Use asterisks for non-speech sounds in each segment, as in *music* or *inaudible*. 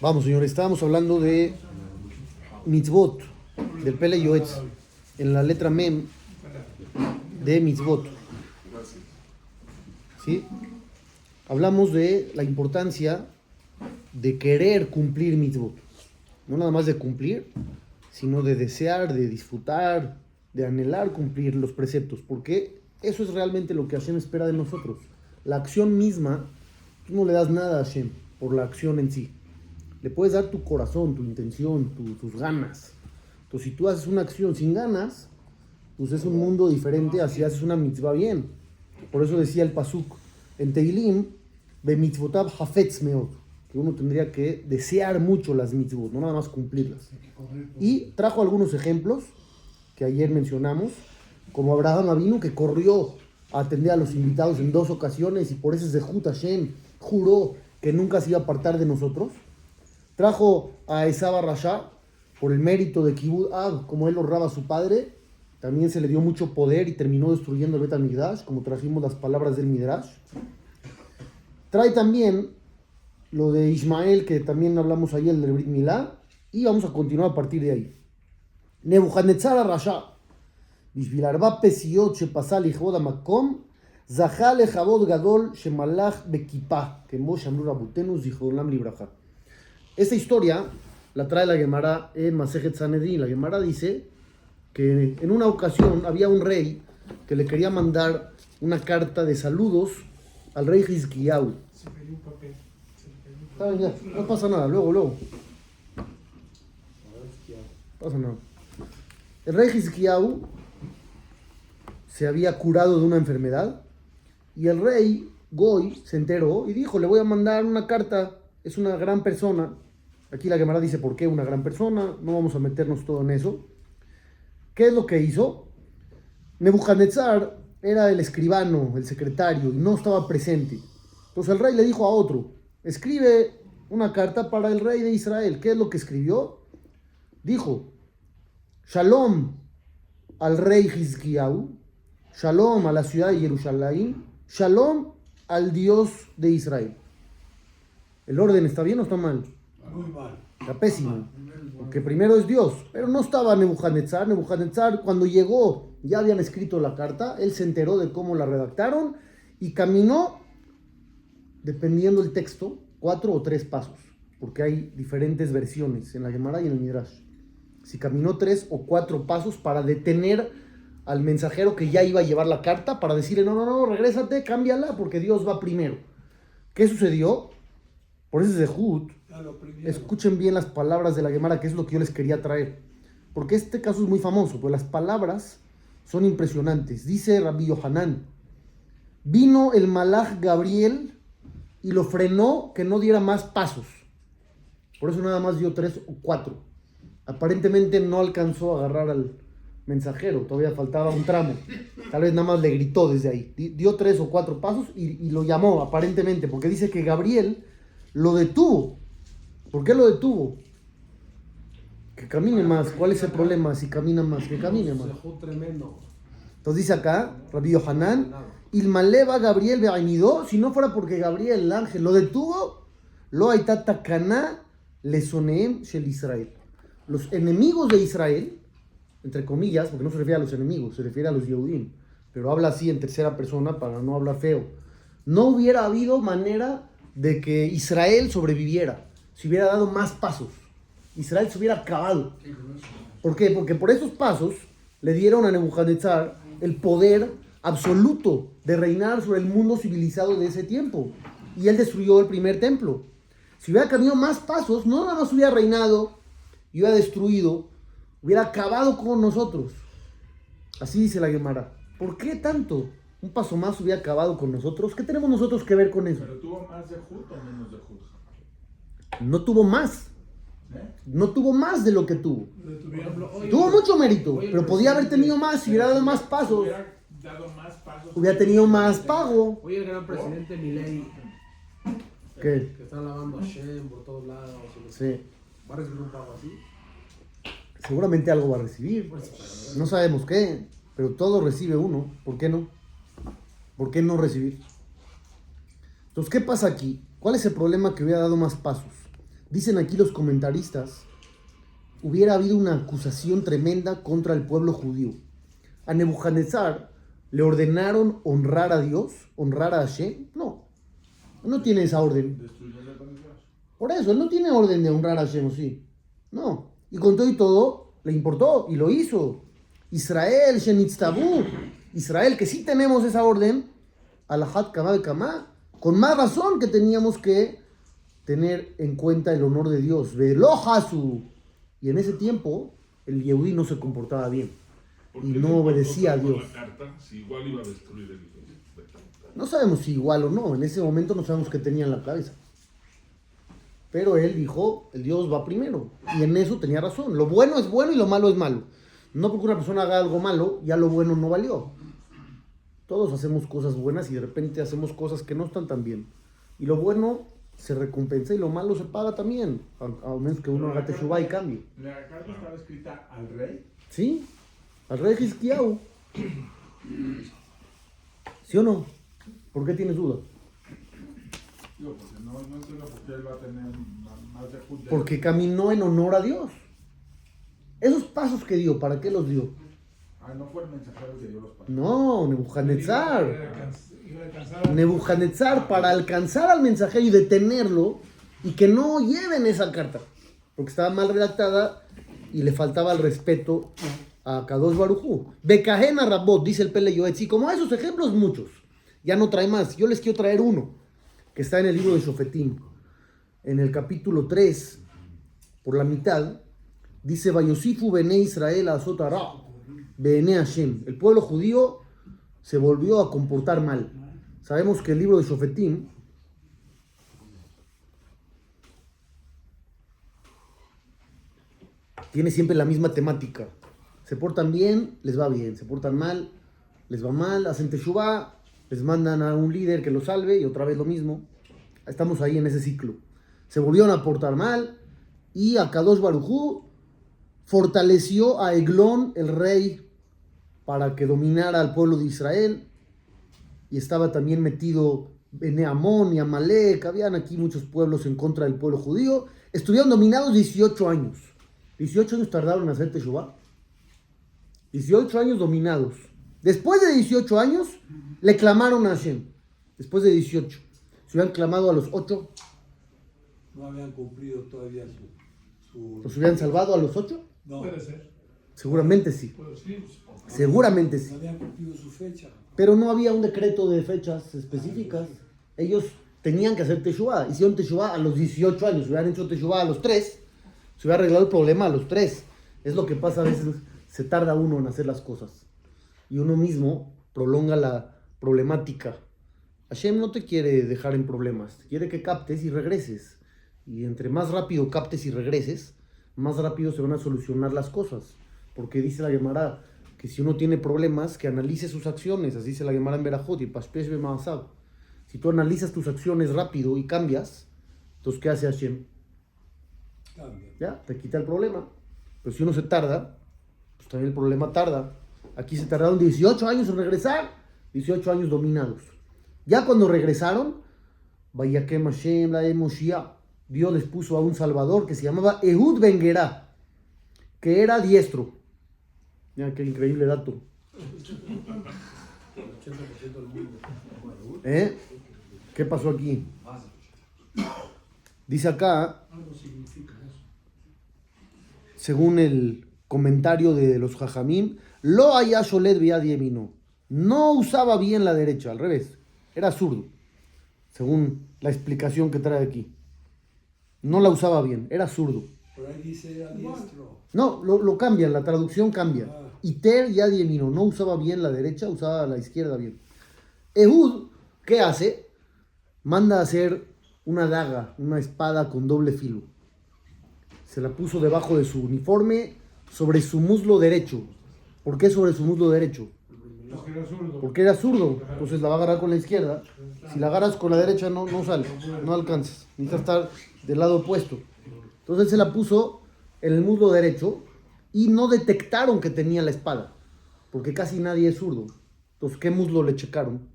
Vamos, señores, estábamos hablando de mitzvot, del Pele Yoetz, en la letra Mem de mitzvot. ¿Sí? Hablamos de la importancia de querer cumplir mitzvot. No nada más de cumplir, sino de desear, de disfrutar, de anhelar cumplir los preceptos, porque eso es realmente lo que Hashem espera de nosotros. La acción misma, tú no le das nada a Hashem por la acción en sí. Le puedes dar tu corazón, tu intención, tus ganas. Entonces, si tú haces una acción sin ganas, pues es un mundo diferente a si haces una mitzvah bien. Por eso decía el Pasuk en Teilim, de mitzvotab hafetz meot, que uno tendría que desear mucho las mitzvot, no nada más cumplirlas. Y trajo algunos ejemplos que ayer mencionamos, como Abraham Avinu, que corrió a atender a los invitados en dos ocasiones y por eso Zehut Hashem juró que nunca se iba a apartar de nosotros. Trajo a Esaba Rasha por el mérito de Kibud Ab, como él honraba a su padre. También se le dio mucho poder y terminó destruyendo el Bet Midrash, como trajimos las palabras del Midrash. Trae también lo de Ismael, que también hablamos ayer del Brit Milá, y vamos a continuar a partir de ahí. Nebuchadnezzar Rasha, בשביל ארבע פסיעות שפסל לכבוד המקום, זכה לכבוד גדול שמלך בכיפה, כמו שאמרו רבותינו זיכרונם לברכה. Esta historia la trae la Gemara en Masejet Sanedrin. La Gemara dice que en una ocasión había un rey que le quería mandar una carta de saludos al rey Hizkiyahu. No pasa nada, luego, luego. No pasa nada. El rey Hizkiyahu se había curado de una enfermedad y el rey Goy se enteró y dijo, le voy a mandar una carta, es una gran persona, Aquí la Gemara dice por qué una gran persona, no vamos a meternos todo en eso. ¿Qué es lo que hizo? Nebuchadnezzar era el escribano, el secretario, y no estaba presente. Entonces el rey le dijo a otro, escribe una carta para el rey de Israel. ¿Qué es lo que escribió? Dijo, Shalom al rey Hizkiyahu, Shalom a la ciudad de Jerusalén, Shalom al Dios de Israel. ¿El orden está bien o está mal? Muy mal. Está pésimo. Porque primero es Dios. Pero no estaba Nebuchadnezzar. Nebuchadnezzar, cuando llegó, ya habían escrito la carta. Él se enteró de cómo la redactaron y caminó, dependiendo del texto, cuatro o tres pasos. Porque hay diferentes versiones en la Gemara y en el Midrash. Si caminó tres o cuatro pasos para detener al mensajero que ya iba a llevar la carta, para decirle: no, no, no, regrésate, cámbiala, porque Dios va primero. ¿Qué sucedió? Por eso es de Jud Escuchen bien las palabras de la Gemara, que es lo que yo les quería traer. Porque este caso es muy famoso, pues las palabras son impresionantes. Dice Rabbi Yohanan, vino el malach Gabriel y lo frenó que no diera más pasos. Por eso nada más dio tres o cuatro. Aparentemente no alcanzó a agarrar al mensajero, todavía faltaba un tramo. Tal vez nada más le gritó desde ahí. Dio tres o cuatro pasos y, y lo llamó aparentemente, porque dice que Gabriel lo detuvo ¿Por qué lo detuvo? Que camine más. ¿Cuál es el problema si camina más? Que camine más. Entonces dice acá, Rabbi Yohanan, Ilmaleva Gabriel Beainidó, si no fuera porque Gabriel, el ángel, lo detuvo, lo takana le soneem shel Israel. Los enemigos de Israel, entre comillas, porque no se refiere a los enemigos, se refiere a los Yehudim, pero habla así en tercera persona para no hablar feo. No hubiera habido manera de que Israel sobreviviera si hubiera dado más pasos. Israel se hubiera acabado. ¿Por qué? Porque por esos pasos le dieron a Nebuchadnezzar el poder absoluto de reinar sobre el mundo civilizado de ese tiempo. Y él destruyó el primer templo. Si hubiera caminado más pasos, no nada más hubiera reinado y hubiera destruido, hubiera acabado con nosotros. Así dice la Gemara. ¿Por qué tanto? Un paso más hubiera acabado con nosotros. ¿Qué tenemos nosotros que ver con eso? ¿Pero tuvo más de Jud o menos de Jud? no tuvo más. No tuvo más de lo que tuvo. tuvo mucho mérito, pero podía haber tenido más si hubiera dado más pasos. Hubiera dado más pasos. Hubiera tenido más pago. Oye, el gran presidente Milei. ¿Qué? Que están lavando a Shem por todos lados. Sí. ¿Va a recibir un pago así? Seguramente algo va a recibir. No sabemos qué, pero todo recibe uno. ¿Por qué no? ¿Por qué no recibir? Entonces, ¿qué pasa aquí? ¿Cuál es el problema que hubiera dado más pasos? Dicen aquí los comentaristas, hubiera habido una acusación tremenda contra el pueblo judío. A Nebuchadnezzar le ordenaron honrar a Dios, honrar a Hashem. No, no tiene esa orden. Por eso, él no tiene orden de honrar a Hashem, ¿o sí? No. Y con todo y todo, le importó y lo hizo. Israel, Shenitztabu. Israel, que sí tenemos esa orden, Alahat Kama de Kama, con más razón que teníamos que tener en cuenta el honor de Dios. Velojasu. Y en ese tiempo, el Yehudí no se comportaba bien. ¿Por Y no obedecía a Dios. la carta si igual iba a destruir el No sabemos si igual o no, en ese momento no sabemos qué tenía en la cabeza. Pero él dijo, el Dios va primero. Y en eso tenía razón. Lo bueno es bueno y lo malo es malo. No porque una persona haga algo malo, ya lo bueno no valió. Todos hacemos cosas buenas y de repente hacemos cosas que no están tan bien. Y lo bueno se recompensa y lo malo se paga también. A, a menos que uno haga teshuva y cambie. La carta estaba escrita al rey. ¿Sí? Al rey Hizkiyahu. ¿Sí o no? ¿Por qué tienes duda? Digo, porque no, no entiendo por qué él va a tener ma- más de Jud. de- Porque caminó en honor a Dios. Esos pasos que dio, ¿para qué los dio? Ah, no fue el mensajero que dio los pasos. No, Nebuchadnezzar. Nebuchadnezzar para alcanzar al mensajero y detenerlo y que no lleven esa carta. Porque estaba mal redactada y le faltaba el respeto a Kadosh Barujú. Bekajena Rabot, dice el Pele Yoetz. Y como esos ejemplos, muchos. Ya no trae más. Yo les quiero traer uno, que está en el libro de Shofetim. En el capítulo 3, por la mitad, dice Vayosifu Bene Israel Azotara, Bene Hashem. El pueblo judío se volvió a comportar mal. Sabemos que el libro de Shofetim tiene siempre la misma temática. Se portan bien, les va bien. Se portan mal, les va mal. Hacen teshuvah, les mandan a un líder que los salve y otra vez lo mismo. Estamos ahí en ese ciclo. Se volvieron a portar mal y a Kadosh Barujú fortaleció a Eglón, el rey, para que dominara al pueblo de Israel. Y estaba también metido Bene Amón y Amalek. Habían aquí muchos pueblos en contra del pueblo judío. Estuvieron dominados 18 años. 18 años tardaron en hacer Teshuvah. 18 años dominados. Después de 18 años, le clamaron a Hashem. Después de 18. Se hubieran clamado a los 8, No habían cumplido todavía su... su- ¿los hubieran salvado a los 8? No, Puede ser. Seguramente sí. Seguramente sí. no habían cumplido su fecha. Pero no había un decreto de fechas específicas. Ellos tenían que hacer Teshuvah. Hicieron Teshuvah a los 18 años. Si hubieran hecho Teshuvah a los 3, se hubiera arreglado el problema a los 3. Es lo que pasa a veces. Se tarda uno en hacer las cosas. Y uno mismo prolonga la problemática. Hashem no te quiere dejar en problemas. Quiere que captes y regreses. Y entre más rápido captes y regreses, más rápido se van a solucionar las cosas. Porque dice la Gemara que si uno tiene problemas, que analice sus acciones. Así dice la Gemara en Berajot y. Si tú analizas tus acciones rápido y cambias, entonces ¿qué hace Hashem? Cambia. Ya, te quita el problema. Pero si uno se tarda, pues también el problema tarda. Aquí se tardaron 18 años en regresar, 18 años dominados. Ya cuando regresaron, Vayakem Hashem la Moshiach, Dios les puso a un salvador que se llamaba Ehud Ben-Gerá, que era diestro. Mira qué increíble dato. 80% del mundo. ¿Eh? ¿Qué pasó aquí? Dice acá, según el comentario de los Jajamim, lo haya Sholet Yemino. No usaba bien la derecha, al revés. Era zurdo, según la explicación que trae aquí. No la usaba bien, era zurdo. Por ahí dice era diestro. No, lo, lo cambian, la traducción cambia. Ah. Iter Yad Yemino, no usaba bien la derecha, usaba la izquierda bien. Ehud, ¿qué hace? Manda a hacer una daga, una espada con doble filo. Se la puso debajo de su uniforme, sobre su muslo derecho. ¿Por qué sobre su muslo derecho? Porque era zurdo. Porque era zurdo, entonces la va a agarrar con la izquierda. Si la agarras con la derecha no, no sale, no alcanzas. Necesitas estar del lado opuesto. Entonces él se la puso en el muslo derecho y no detectaron que tenía la espada, porque casi nadie es zurdo. Entonces, ¿qué muslo le checaron?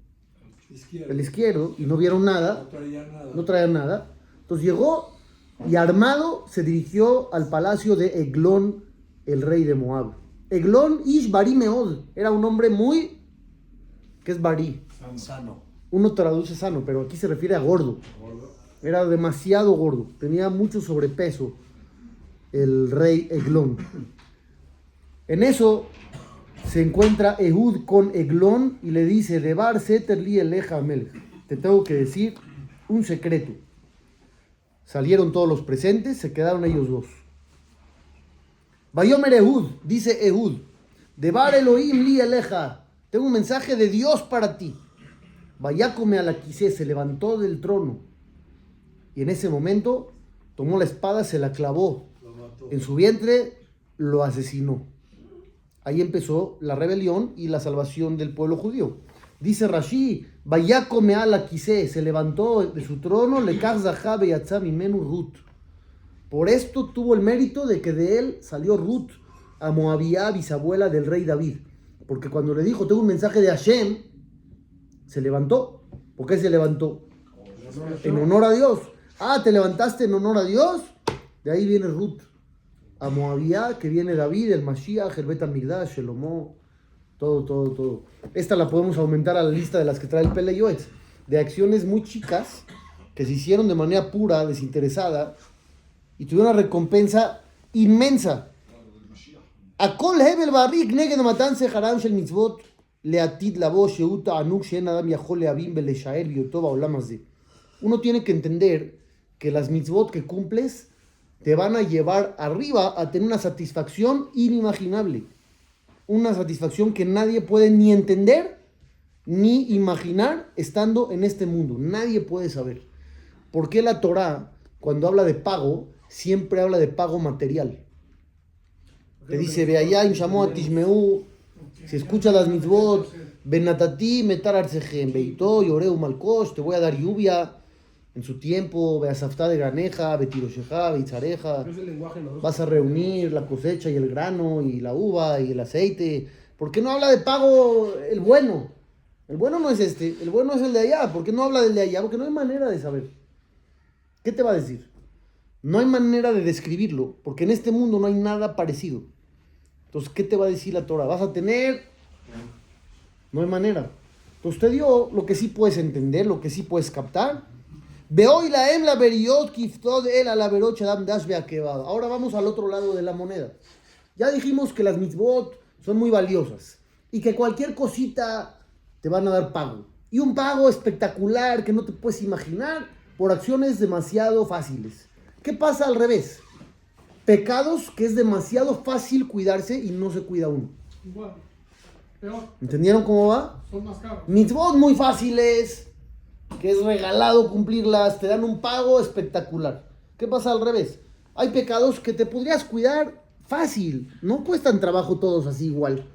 Izquierda. El izquierdo y no vieron nada, No traía nada. no traía nada. Entonces llegó y armado se dirigió al palacio de Eglón, el rey de Moab. Eglón Ish Bari Meod era un hombre muy... ¿Qué es Bari? Sano. Uno traduce sano, pero aquí se refiere a gordo. Era demasiado gordo, tenía mucho sobrepeso el rey Eglón. En eso se encuentra Ehud con Eglón y le dice, Debar Seterli Eleja Melech. Te tengo que decir un secreto. Salieron todos los presentes, se quedaron ellos dos. Bayomer Ehud, dice Ehud, Debar Elohim li Eleja. Tengo un mensaje de Dios para ti. Vayácome a la quise, se levantó del trono. Y en ese momento tomó la espada, se la clavó en su vientre, lo asesinó. Ahí empezó la rebelión y la salvación del pueblo judío. Dice Rashi, Vayácome a la quise, se levantó de su trono, le y imenu Ruth. Por esto tuvo el mérito de que de él salió Ruth, a Moabía, bisabuela del rey David. Porque cuando le dijo, tengo un mensaje de Hashem, se levantó. ¿Por qué se levantó? En honor a Dios. Ah, te levantaste en honor a Dios. De ahí viene Ruth. A Moabía, que viene David, el Mashiach, el Betamigdash, el Homo. Todo, todo, todo. Esta la podemos aumentar a la lista de las que trae el Pele. De acciones muy chicas que se hicieron de manera pura, desinteresada, y tuvieron una recompensa inmensa. A Hebel Barrik Neged Matanse Haram Shel Mitzvot Leatit Labo Sheuta Anuk Shen Adam Yahol Leabim Beleshael Biotoba Olamazde. Uno tiene que entender que las mitzvot que cumples te van a llevar arriba a tener una satisfacción inimaginable. Una satisfacción que nadie puede ni entender ni imaginar estando en este mundo. Nadie puede saber. ¿Por qué la Torah, cuando habla de pago, siempre habla de pago material? Te dice, ve allá, llamó a Tishmeu, si escuchas las mitzvot, Benatati, metar arsejem, beito, yoreu malkosh, te voy a dar lluvia en su tiempo, beasaftá de graneja, betirosheja, beitzareja, vas a reunir la cosecha y el grano y la uva y el aceite. ¿Por qué no habla de pago el bueno? El bueno no es este, el bueno es el de allá. ¿Por qué no habla del de allá? Porque no hay manera de saber. ¿Qué te va a decir? No hay manera de describirlo, porque en este mundo no hay nada parecido. Entonces, ¿qué te va a decir la Torah? ¿Vas a tener? No hay manera. Entonces, te dio lo que sí puedes entender, lo que sí puedes captar. Veoy la em la kiftod el a la. Ahora vamos al otro lado de la moneda. Ya dijimos que las mitzvot son muy valiosas y que cualquier cosita te van a dar pago. Y un pago espectacular que no te puedes imaginar por acciones demasiado fáciles. ¿Qué pasa al revés? Pecados que es demasiado fácil cuidarse y no se cuida uno. Igual. Peor. ¿Entendieron cómo va? Son más caros. Mitzvot muy fáciles, que es regalado cumplirlas, te dan un pago espectacular. ¿Qué pasa al revés? Hay pecados que te podrías cuidar fácil, no cuestan trabajo todos así igual.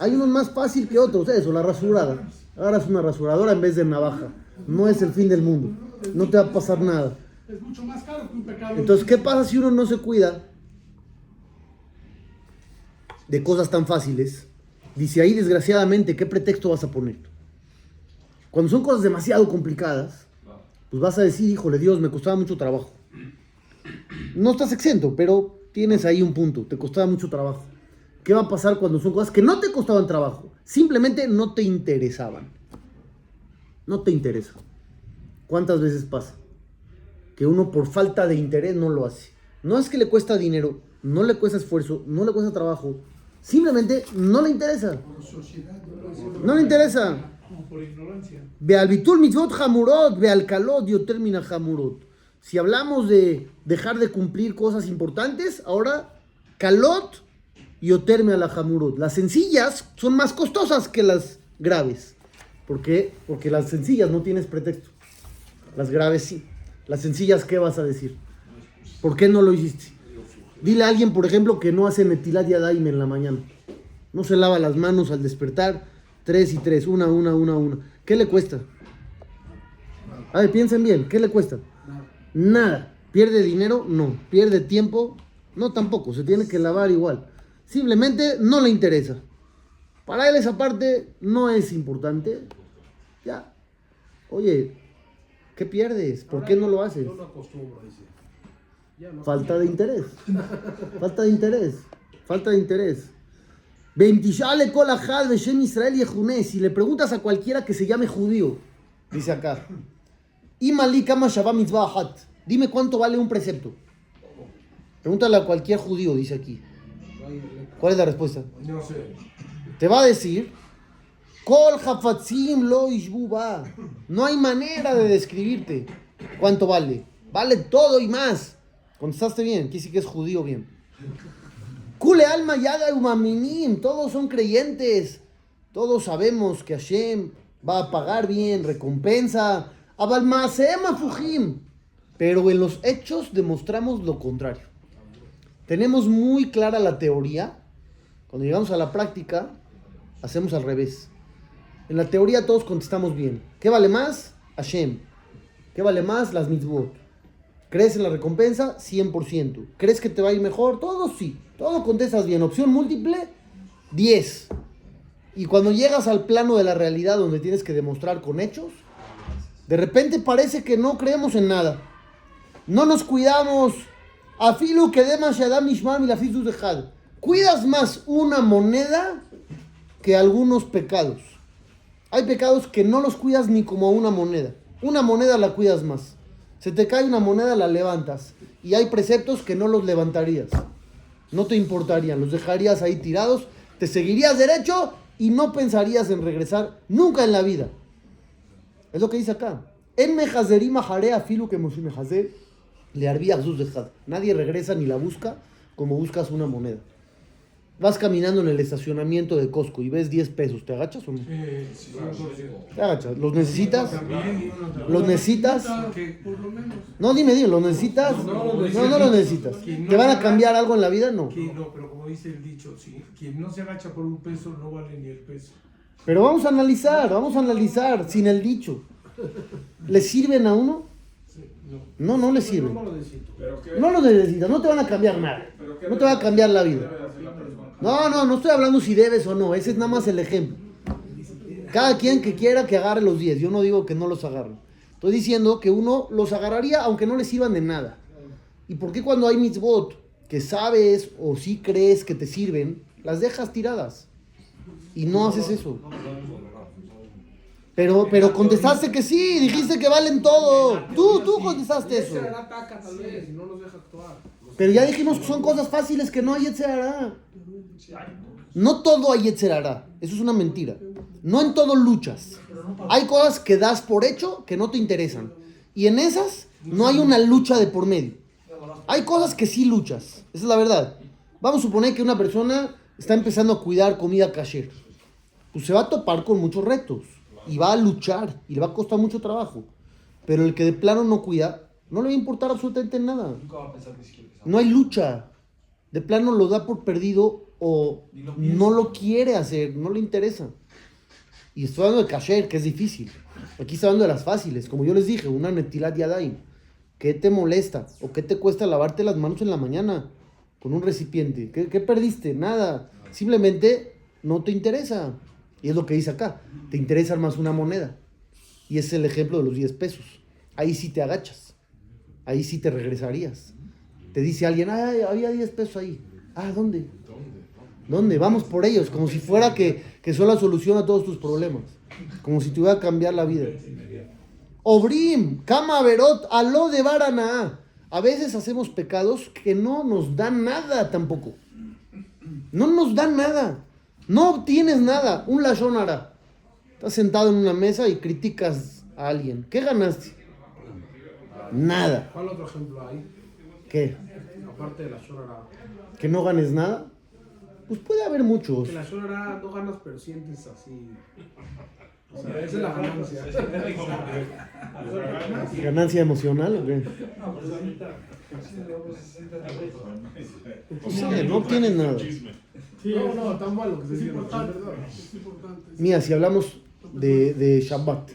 Hay unos más fácil que otros, eso, la rasurada. Ahora es una rasuradora en vez de navaja. No es el fin del mundo, no te va a pasar nada. Es mucho más caro que un pecado. Entonces, ¿qué pasa si uno no se cuida de cosas tan fáciles? Dice ahí, desgraciadamente, ¿qué pretexto vas a poner? Cuando son cosas demasiado complicadas, pues vas a decir, híjole, Dios, me costaba mucho trabajo. No estás exento, pero tienes ahí un punto, te costaba mucho trabajo. ¿Qué va a pasar cuando son cosas que no te costaban trabajo? Simplemente no te interesaban. No te interesa. ¿Cuántas veces pasa? Que uno por falta de interés no lo hace. No es que le cuesta dinero, no le cuesta esfuerzo, no le cuesta trabajo. Simplemente no le interesa. ¿no? Le interesa. Por ignorancia. Veal bitul mitzvot hamurot, veal kalot termina hamurot. Si hablamos de dejar de cumplir cosas importantes, ahora kalot yoterme a la hamurot. Las sencillas son más costosas que las graves. ¿Por qué? Porque las sencillas no tienes pretexto. Las graves sí. Las sencillas, ¿qué vas a decir? ¿Por qué no lo hiciste? Dile a alguien, por ejemplo, que no hace netilat yadayim en la mañana. No se lava las manos al despertar. Tres y tres, una, una, una, una. ¿Qué le cuesta? A ver, piensen bien, ¿qué le cuesta? Nada. ¿Pierde dinero? No. ¿Pierde tiempo? No, tampoco. Se tiene que lavar igual. Simplemente no le interesa. Para él esa parte no es importante. Ya. Oye, ¿qué pierdes? ¿Por qué no lo haces? Yo no acostumbro, dice. Ya no. Falta de interés. Falta de interés. Falta de interés. Beshem Israel Yehuné. Si le preguntas a cualquiera que se llame judío, dice acá. Dime cuánto vale un precepto. Pregúntale a cualquier judío, dice aquí. ¿Cuál es la respuesta? No sé. Te va a decir, Kol hafatzim lo ishbu ba". No hay manera de describirte cuánto vale. Vale todo y más. Contestaste bien, quiere decir que es judío bien. Kule alma yada umaminim. Todos son creyentes. Todos sabemos que Hashem va a pagar bien, recompensa. Abalmaseem afujim. Pero en los hechos demostramos lo contrario. Tenemos muy clara la teoría. Cuando llegamos a la práctica, hacemos al revés. En la teoría todos contestamos bien. ¿Qué vale más? Hashem. ¿Qué vale más? Las mitzvot. ¿Crees en la recompensa? 100%. ¿Crees que te va a ir mejor? Todo sí. Todo contestas bien. Opción múltiple, 10. Y cuando llegas al plano de la realidad donde tienes que demostrar con hechos, de repente parece que no creemos en nada. No nos cuidamos. Afilu que demas y la. Cuidas más una moneda que algunos pecados. Hay pecados que no los cuidas ni como una moneda. Una moneda la cuidas más. Se te cae una moneda, la levantas. Y hay preceptos que no los levantarías. No te importarían, los dejarías ahí tirados, te seguirías derecho y no pensarías en regresar nunca en la vida. Es lo que dice acá. En mejazerim jarea filu que le. Nadie regresa ni la busca como buscas una moneda. Vas caminando en el estacionamiento de Costco y ves 10 pesos, ¿te agachas o no? Sí, sí, Te agachas. ¿Los necesitas? También. ¿Los necesitas? Por lo menos. No, dime, dime, ¿los necesitas? No, No, los necesitas. ¿Te van a cambiar algo en la vida? No. No, pero como dice el dicho, quien no se agacha por un peso no vale ni el peso. Pero vamos a analizar, vamos a analizar sin el dicho. ¿Le sirven a uno? No. No, no le sirven. No lo necesitas, no te van a cambiar nada. No te va a cambiar la vida. debe hacer la persona. No, no, no estoy hablando si debes o no, ese es nada más el ejemplo. Cada quien que quiera que agarre los 10, yo no digo que no los agarre. Estoy diciendo que uno los agarraría aunque no le sirvan de nada. ¿Y por qué cuando hay mitzvot que sabes o sí crees que te sirven, las dejas tiradas? Y no haces eso. Pero, pero contestaste que sí, dijiste que valen todo. Tú, tú contestaste eso. Ese hará ataca tal vez y no nos deja actuar. Pero ya dijimos que son cosas fáciles que no hay Yetzerará. No todo hay Yetzerará. Eso es una mentira. No en todo luchas. Hay cosas que das por hecho que no te interesan. Y en esas no hay una lucha de por medio. Hay cosas que sí luchas. Esa es la verdad. Vamos a suponer que una persona está empezando a cuidar comida kasher. Pues se va a topar con muchos retos. Y va a luchar. Y le va a costar mucho trabajo. Pero el que de plano no cuida, no le va a importar absolutamente nada. No hay lucha. De plano lo da por perdido o no lo quiere hacer, no le interesa. Y estoy hablando de kasher, que es difícil. Aquí estoy hablando de las fáciles. Como yo les dije, una netilat yadayim. ¿Qué te molesta? ¿O qué te cuesta lavarte las manos en la mañana con un recipiente? ¿Qué, qué perdiste? Nada. Simplemente no te interesa. Y es lo que dice acá. Te interesa más una moneda. Y es el ejemplo de los 10 pesos. Ahí sí te agachas. Ahí sí te regresarías. Te dice alguien, ah, había 10 pesos ahí. Ah, ¿dónde? ¿Dónde? Vamos por ellos, como si fuera que, que son la solución a todos tus problemas. Como si te iba a cambiar la vida. Obrim, Kama Verot, Aló de Barana. A veces hacemos pecados que no nos dan nada tampoco. No nos dan nada. No obtienes nada. Un lashonara. Estás sentado en una mesa y criticas a alguien. ¿Qué ganaste? Nada. ¿Cuál otro ejemplo hay? ¿Qué? Aparte de la. ¿Que no ganes nada? Pues puede haber muchos. Que la no ganas, pero sientes así. O sea, esa es la ganancia. *laughs* ¿Ganancia emocional o qué? Pues sí, no obtienes nada. No, no, tan malo que se Es dice. importante. ¿verdad? Es importante. Mira, si hablamos de, de Shabbat.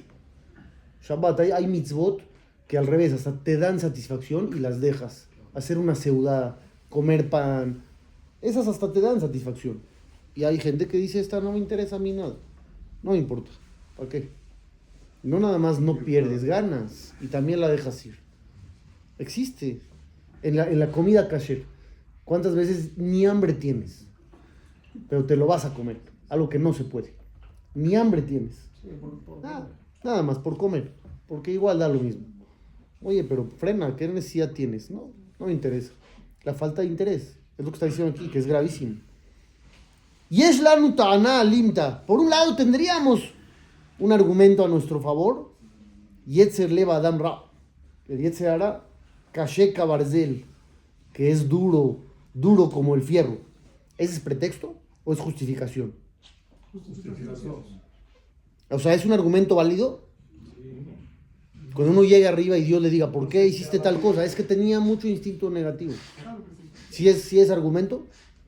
Shabbat, hay, hay mitzvot que al revés, hasta te dan satisfacción y las dejas. Hacer una seudá, comer pan, esas hasta te dan satisfacción. Y hay gente que dice, esta no me interesa a mí nada. No me importa. ¿Para qué? No nada más no pierdes, ganas. Y también la dejas ir. Existe. En la, en la comida kasher, ¿cuántas veces ni hambre tienes? Pero te lo vas a comer. Algo que no se puede. Ni hambre tienes. Sí, por- por- Nada, nada más por comer. Porque igual da lo mismo. Oye, pero frena, ¿qué necesidad tienes? No, no me interesa. La falta de interés. Es lo que está diciendo aquí, que es gravísimo. Y es la nutana limta. Por un lado tendríamos un argumento a nuestro favor. Yetzer leva adam ra. El Yetzer hará kasheka barzel. Que es duro, duro como el fierro. ¿Ese es pretexto o es justificación? O sea, ¿es un argumento válido? Cuando uno llega arriba y Dios le diga, ¿por qué hiciste tal cosa? Es que tenía mucho instinto negativo. ¿Sí es, sí es argumento?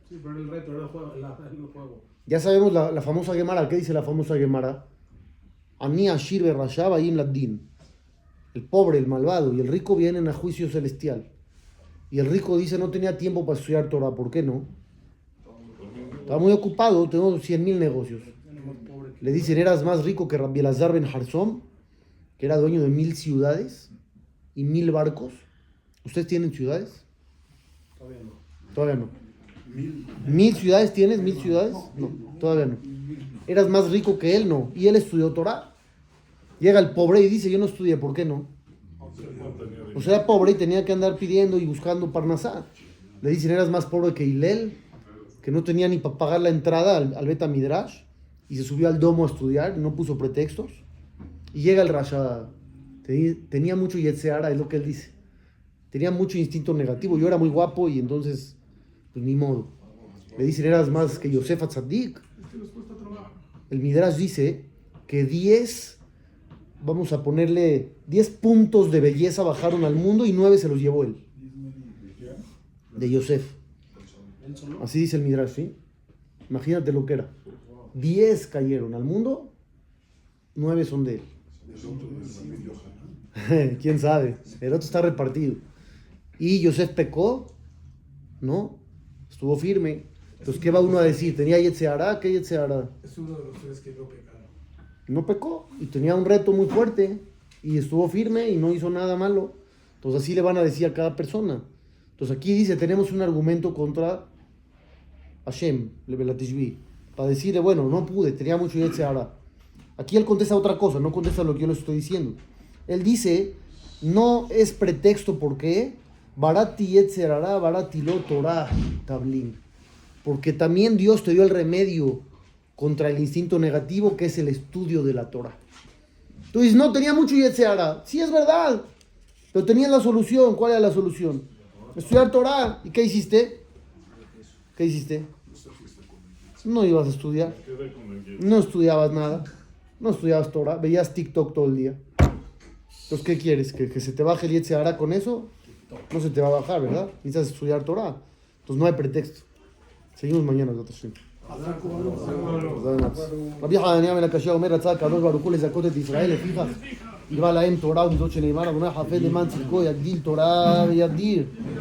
Sí, pero el reto era el juego. la- el juego. Ya sabemos la, la famosa Gemara. ¿Qué dice la famosa Gemara? Ani Ashir Berrashab Ayim Laddin. El pobre, el malvado y el rico vienen a juicio celestial. Y el rico dice, no tenía tiempo para estudiar Torah. ¿Por qué no? Estaba muy ocupado, tengo 100 mil negocios. Le dicen, eras más rico que Rabbi Elazar Ben Harsom, que era dueño de mil ciudades y mil barcos. ¿Ustedes tienen ciudades? Todavía no. Todavía no. ¿Mil ciudades tienes? ¿Mil ciudades? No, todavía no. ¿Eras más rico que él? No. ¿Y él estudió Torah? Llega el pobre y dice, yo no estudié, ¿por qué no? O sea, era pobre y tenía que andar pidiendo y buscando Parnasá. Le dicen, eras más pobre que Hilel, que no tenía ni para pagar la entrada al, al Beta Midrash, y se subió al domo a estudiar, no puso pretextos. Y llega el Rasha, tenía mucho Yetzeara, es lo que él dice. Tenía mucho instinto negativo, yo era muy guapo y entonces, pues ni modo. Le dicen, eras más que Yosef Atzadik. El Midrash dice que 10, vamos a ponerle 10 puntos de belleza bajaron al mundo y 9 se los llevó él, de Yosef. Así dice el Midrash, ¿sí? Imagínate lo que era. 10 cayeron al mundo, 9 son de él. *laughs* ¿Quién sabe? El otro está repartido. Y Yosef pecó, ¿no? Estuvo firme. Entonces, ¿qué va uno a decir? ¿Tenía Yetzeara? ¿Qué Yetzeara? Es uno de los tres que no pecaron. No pecó y tenía un reto muy fuerte y estuvo firme y no hizo nada malo. Entonces así le van a decir a cada persona. Entonces aquí dice, tenemos un argumento contra Hashem, Lebelatishvi, para decirle, bueno, no pude, tenía mucho y ahora. Aquí él contesta otra cosa, no contesta lo que yo le estoy diciendo. Él dice, no es pretexto porque Barati Yetzerara, Barati lo Torah. Porque también Dios te dio el remedio contra el instinto negativo que es el estudio de la Torah. Tú dices, no, tenía mucho Yetzirah. Sí, es verdad. Pero tenía la solución. ¿Cuál era la solución? Estudiar Torah. ¿Y qué hiciste? ¿Qué hiciste? No ibas a estudiar. No estudiabas nada. No estudiabas Torah. Veías TikTok todo el día. Entonces, ¿qué quieres? ¿Que, se te baje el Yetzirah con eso? No se te va a bajar, ¿verdad? Necesitas estudiar Torah. Entonces, no hay pretexto. Seguimos mañana, doctor. רבי חנניה בן הקשה אומר, רצה הקדוש ברוך הוא לזכות את ישראל לפיכך יראה להם תורה ומצוות שנאמר, אדוני חפץ למען צדקו יגדיל תורה וידיר